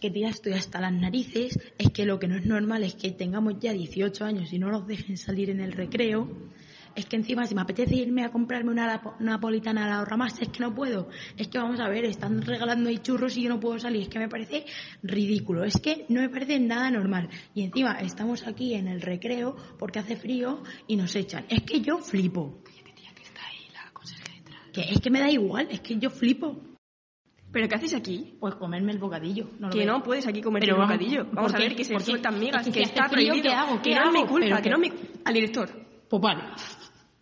Que tía estoy hasta las narices, es que lo que no es normal es que tengamos ya 18 años y no nos dejen salir en el recreo. Es que encima si me apetece irme a comprarme una napolitana a la ahorra más, es que no puedo. Es que vamos a ver, están regalando ahí churros y yo no puedo salir. Es que me parece ridículo. Es que no me parece nada normal. Y encima estamos aquí en el recreo porque hace frío y nos echan. Es que yo flipo. Que es que me da igual, es que yo flipo. ¿Pero qué haces aquí? Pues comerme el bocadillo. No lo que veo. no puedes aquí comer el bocadillo. ¿por Vamos a ver que se sueltan migas, Es que que, está frío, prohibido. ¿qué hago? Que ¿Qué no es mi culpa, Pero que que- no es mi... Al director. Pues vale.